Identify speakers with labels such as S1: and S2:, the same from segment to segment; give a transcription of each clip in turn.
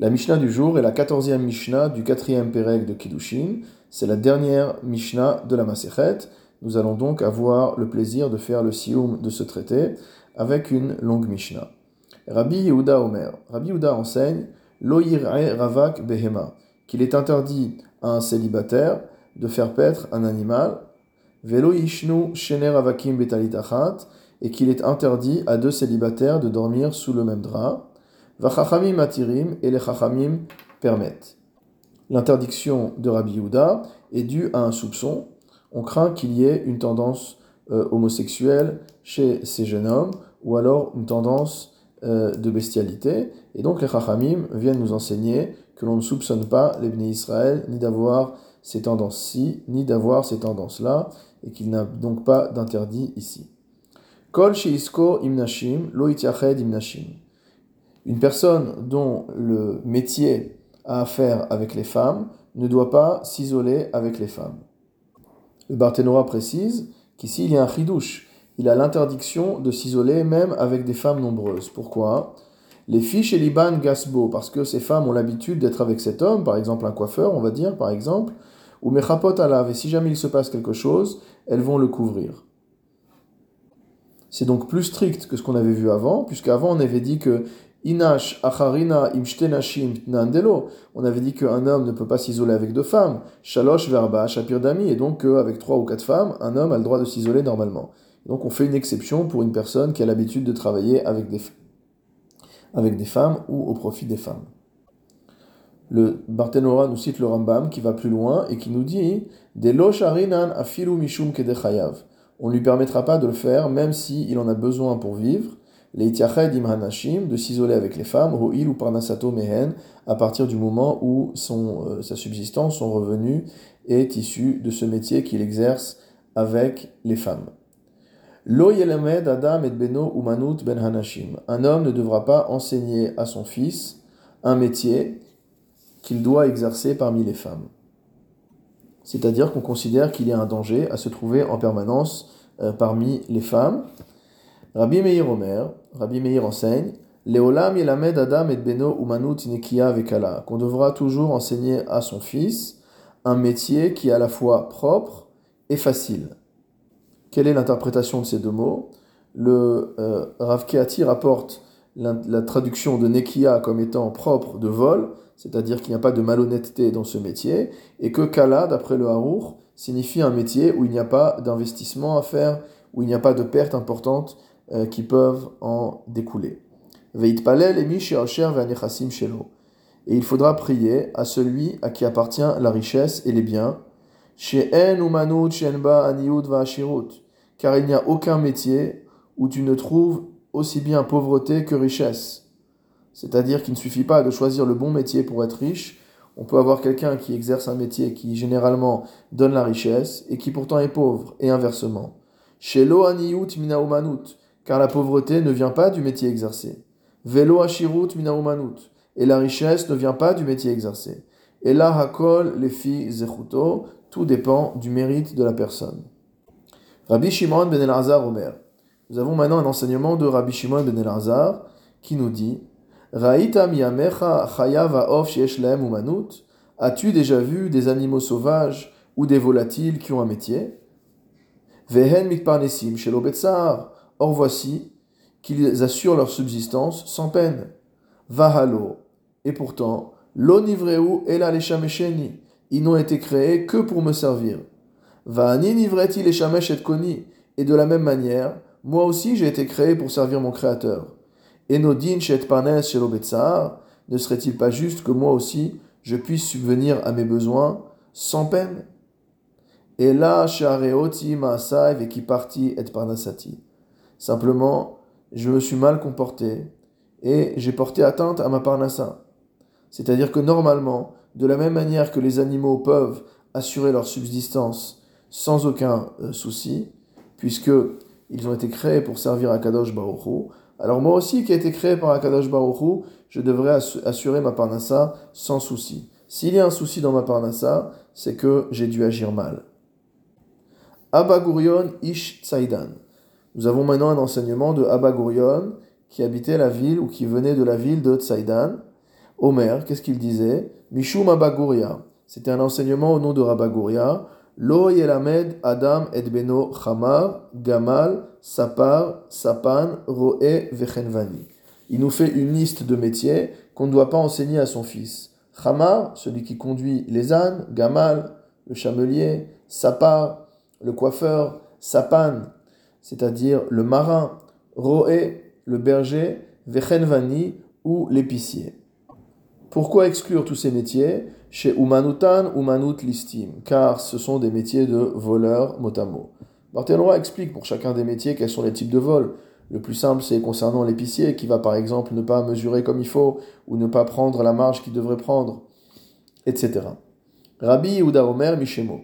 S1: La Mishnah du jour est la quatorzième Mishnah du quatrième Pérec de Kiddushin. C'est la dernière Mishnah de la Masechet. Nous allons donc avoir le plaisir de faire le sioum de ce traité avec une longue Mishnah. Rabbi Yehuda Omer. Rabbi Yehuda enseigne Loyir'e ravak behema, qu'il est interdit à un célibataire de faire paître un animal, velo yishnu shener betalitachat, et qu'il est interdit à deux célibataires de dormir sous le même drap. Vachachamim atirim et les chachamim permettent. L'interdiction de Rabbi Yehuda est due à un soupçon. On craint qu'il y ait une tendance euh, homosexuelle chez ces jeunes hommes ou alors une tendance euh, de bestialité. Et donc les chachamim viennent nous enseigner que l'on ne soupçonne pas les bénis Israël ni d'avoir ces tendances-ci, ni d'avoir ces tendances-là, et qu'il n'a donc pas d'interdit ici. Kol sheisko imnashim lo imnashim une personne dont le métier a affaire avec les femmes ne doit pas s'isoler avec les femmes. Le Barthénora précise qu'ici il y a un chidouche. Il a l'interdiction de s'isoler même avec des femmes nombreuses. Pourquoi? Les filles chez Liban gasbo, parce que ces femmes ont l'habitude d'être avec cet homme, par exemple un coiffeur, on va dire, par exemple, ou mechapot alav, et si jamais il se passe quelque chose, elles vont le couvrir. C'est donc plus strict que ce qu'on avait vu avant, puisqu'avant on avait dit que On avait dit qu'un homme ne peut pas s'isoler avec deux femmes. Shalosh verba shapir dami. Et donc avec trois ou quatre femmes, un homme a le droit de s'isoler normalement. Donc on fait une exception pour une personne qui a l'habitude de travailler avec des, avec des femmes ou au profit des femmes. Le Barthénora nous cite le Rambam qui va plus loin et qui nous dit On ne lui permettra pas de le faire même s'il il en a besoin pour vivre de s'isoler avec les femmes, ou parnasato mehen, à partir du moment où euh, sa subsistance, son revenu est issu de ce métier qu'il exerce avec les femmes. Lo adam et beno umanut ben hanashim. Un homme ne devra pas enseigner à son fils un métier qu'il doit exercer parmi les femmes. C'est-à-dire qu'on considère qu'il y a un danger à se trouver en permanence euh, parmi les femmes. Rabbi Meir Omer, Rabbi Meir enseigne, Leolam yelamed adam et beno umanut nekia vekala, qu'on devra toujours enseigner à son fils un métier qui est à la fois propre et facile. Quelle est l'interprétation de ces deux mots? Le euh, Rav rapporte la, traduction de nekia comme étant propre de vol, c'est-à-dire qu'il n'y a pas de malhonnêteté dans ce métier, et que kala, d'après le Harour, signifie un métier où il n'y a pas d'investissement à faire, où il n'y a pas de perte importante euh, qui peuvent en découler. Et il faudra prier à celui à qui appartient la richesse et les biens, car il n'y a aucun métier où tu ne trouves aussi bien pauvreté que richesse. C'est-à-dire qu'il ne suffit pas de choisir le bon métier pour être riche. On peut avoir quelqu'un qui exerce un métier qui généralement donne la richesse et qui pourtant est pauvre, et inversement. Shelo aniyut mina car la pauvreté ne vient pas du métier exercé. Velo ashirut et la richesse ne vient pas du métier exercé. Et là, hakol les tout dépend du mérite de la personne. Rabbi Shimon ben Elazar Omer. Nous avons maintenant un enseignement de Rabbi Shimon ben Elazar qui nous dit Ra'ita miyamecha of umanut. As-tu déjà vu des animaux sauvages ou des volatiles qui ont un métier? Vehen. Or voici qu'ils assurent leur subsistance sans peine. Vahalo. Et pourtant, l'onivreu et la leshamesheni. Ils n'ont été créés que pour me servir. Vahani nivreti leshamesh et koni. Et de la même manière, moi aussi j'ai été créé pour servir mon Créateur. Enodin shet shelobetzar. Ne serait-il pas juste que moi aussi je puisse subvenir à mes besoins sans peine? Et là, et parti et. Simplement, je me suis mal comporté et j'ai porté atteinte à ma parnassa. C'est-à-dire que normalement, de la même manière que les animaux peuvent assurer leur subsistance sans aucun euh, souci, puisque ils ont été créés pour servir à Kadosh Baruch alors moi aussi qui ai été créé par Akadosh Baruch je devrais assurer ma parnassa sans souci. S'il y a un souci dans ma parnassa, c'est que j'ai dû agir mal. Abba Ish Tzaidan. Nous avons maintenant un enseignement de Abba Gurion qui habitait la ville ou qui venait de la ville de Tzaidan. Omer, qu'est-ce qu'il disait? Mishum Abaguria. C'était un enseignement au nom de Rabaguria. Lo yelamed Adam et beno chamar, gamal, sapar, sapan, roe, vechenvani. Il nous fait une liste de métiers qu'on ne doit pas enseigner à son fils. Chamar, celui qui conduit les ânes, gamal, le chamelier, sapar, le coiffeur, sapan, c'est-à-dire le marin, roé, le berger, vechenvani ou l'épicier. Pourquoi exclure tous ces métiers chez Umanutan, Umanut Listim Car ce sont des métiers de voleurs motamo. Barthélois explique pour chacun des métiers quels sont les types de vols. Le plus simple, c'est concernant l'épicier qui va par exemple ne pas mesurer comme il faut ou ne pas prendre la marge qu'il devrait prendre, etc. Rabbi Yehuda Omer Mishemo.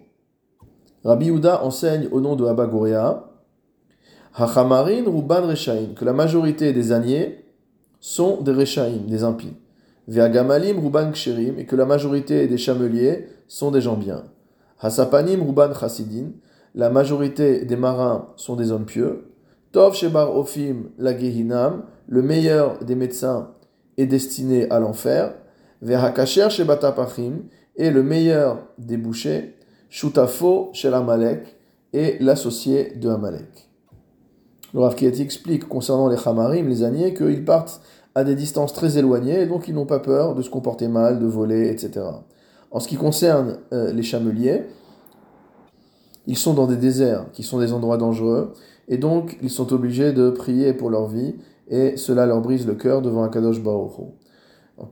S1: Rabbi Yehuda enseigne au nom de Abba Gouria Hachamarin Ruban Reshaim, que la majorité des âniers sont des Reshaim, des impies. Ve'agamalim Ruban Ksherim, et que la majorité des chameliers sont des gens bien. Hasapanim Ruban Chasidin, la majorité des marins sont des hommes pieux. Tov Shebar Ofim la Gehinam, le meilleur des médecins est destiné à l'enfer. Ve'hakacher Shebatapachim, et le meilleur des bouchers Shutafo shel Amalek et l'associé de Amalek. Le Rav explique concernant les Hamarim, les âniers, qu'ils partent à des distances très éloignées et donc ils n'ont pas peur de se comporter mal, de voler, etc. En ce qui concerne euh, les chameliers, ils sont dans des déserts qui sont des endroits dangereux et donc ils sont obligés de prier pour leur vie et cela leur brise le cœur devant un Kadosh Baruch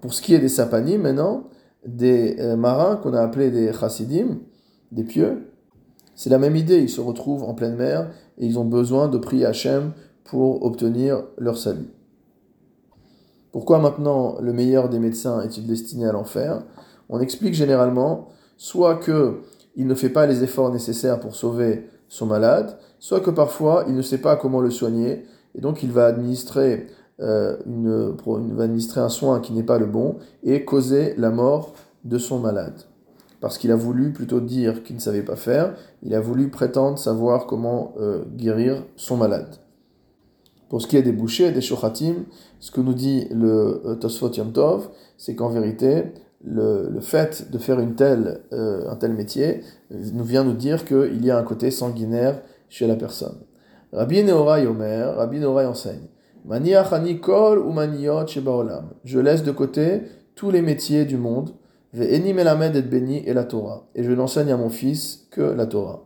S1: Pour ce qui est des sapanim maintenant, des euh, marins qu'on a appelés des chassidim, des pieux. C'est la même idée, ils se retrouvent en pleine mer et ils ont besoin de prier Hachem pour obtenir leur salut. Pourquoi maintenant le meilleur des médecins est-il destiné à l'enfer? On explique généralement soit que il ne fait pas les efforts nécessaires pour sauver son malade, soit que parfois il ne sait pas comment le soigner et donc il va administrer, euh, une, va administrer un soin qui n'est pas le bon et causer la mort de son malade parce qu'il a voulu plutôt dire qu'il ne savait pas faire, il a voulu prétendre savoir comment euh, guérir son malade. Pour ce qui est des bouchers, des shochatim, ce que nous dit le euh, Tosfot Yom Tov, c'est qu'en vérité, le, fait de faire une telle, euh, un tel métier nous vient nous dire qu'il y a un côté sanguinaire chez la personne. Rabbi Nehorai Omer, Rabbi Nehorai enseigne Je laisse de côté tous les métiers du monde et et la Torah. Et je n'enseigne à mon fils que la Torah.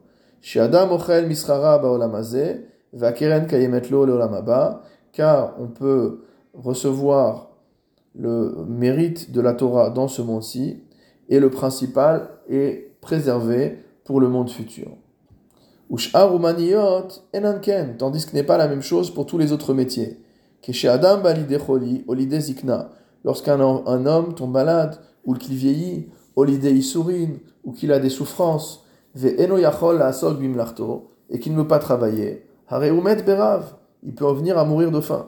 S1: Car on peut recevoir le mérite de la Torah dans ce monde-ci, et le principal est préservé pour le monde futur. Tandis que n'est pas la même chose pour tous les autres métiers. Lorsqu'un homme tombe malade, ou qu'il vieillit, l'idée sourine, ou qu'il a des souffrances, et qu'il ne veut pas travailler, il peut en venir à mourir de faim.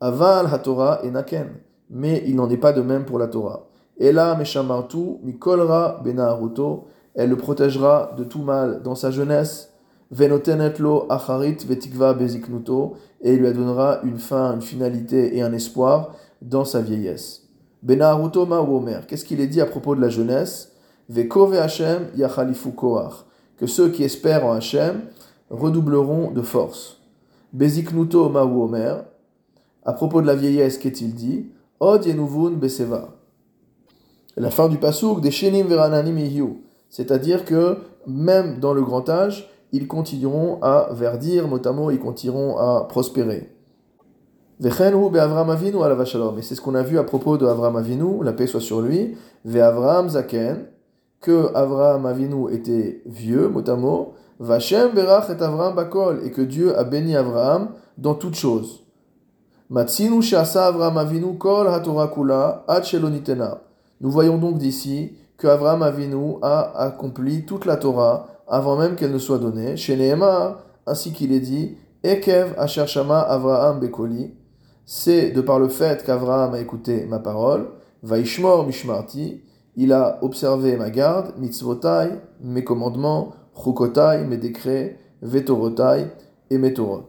S1: Aval ha-Torah et naken, mais il n'en est pas de même pour la Torah. Et là, meshamartu, mikolra benaharuto, elle le protégera de tout mal dans sa jeunesse, venotenetlo acharit vetikva beziknuto, et il lui donnera une fin, une finalité et un espoir dans sa vieillesse. Qu'est-ce qu'il est dit à propos de la jeunesse? Vekove Hashem yachalifu koach. Que ceux qui espèrent en Hashem redoubleront de force. Beziknuto. À propos de la vieillesse, qu'est-il dit? Yenuvun. La fin du pasouk des shenim verananim C'est-à-dire que même dans le grand âge, ils continueront à verdir, notamment ils continueront à prospérer. Et c'est ce qu'on a vu à propos de Avram Avinu, la paix soit sur lui. Avram Zaken, que Avram Avinu était vieux, mot à. Vachem Berach et Avram Bakol, et que Dieu a béni Avram dans toutes choses. Matsinu Shasa Avram Avinu Kol HaTorah Kula Nous voyons donc d'ici que Avram Avinu a accompli toute la Torah avant même qu'elle ne soit donnée. Chez Nehemar, ainsi qu'il est dit, Ekev Asher Shama Avraham Bekoli c'est de par le fait qu'Avraham a écouté ma parole, Vaishmor Mishmarti, il a observé ma garde, mitzvotai, mes commandements, chukotai, mes décrets, vetorotai et mes torot.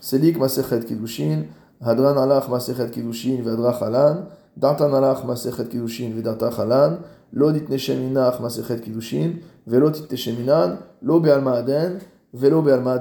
S1: Selik Masechet Kiddushin, Hadran Alach Masechet Kiddushin, Vedrach Alan, Dartanalach Masechet Kiddushin Vedata Chalan, Lo Ditnesheminach Masechet Kiddushin, Velo Titnesheminad, Lo Bealma Velo Bealma.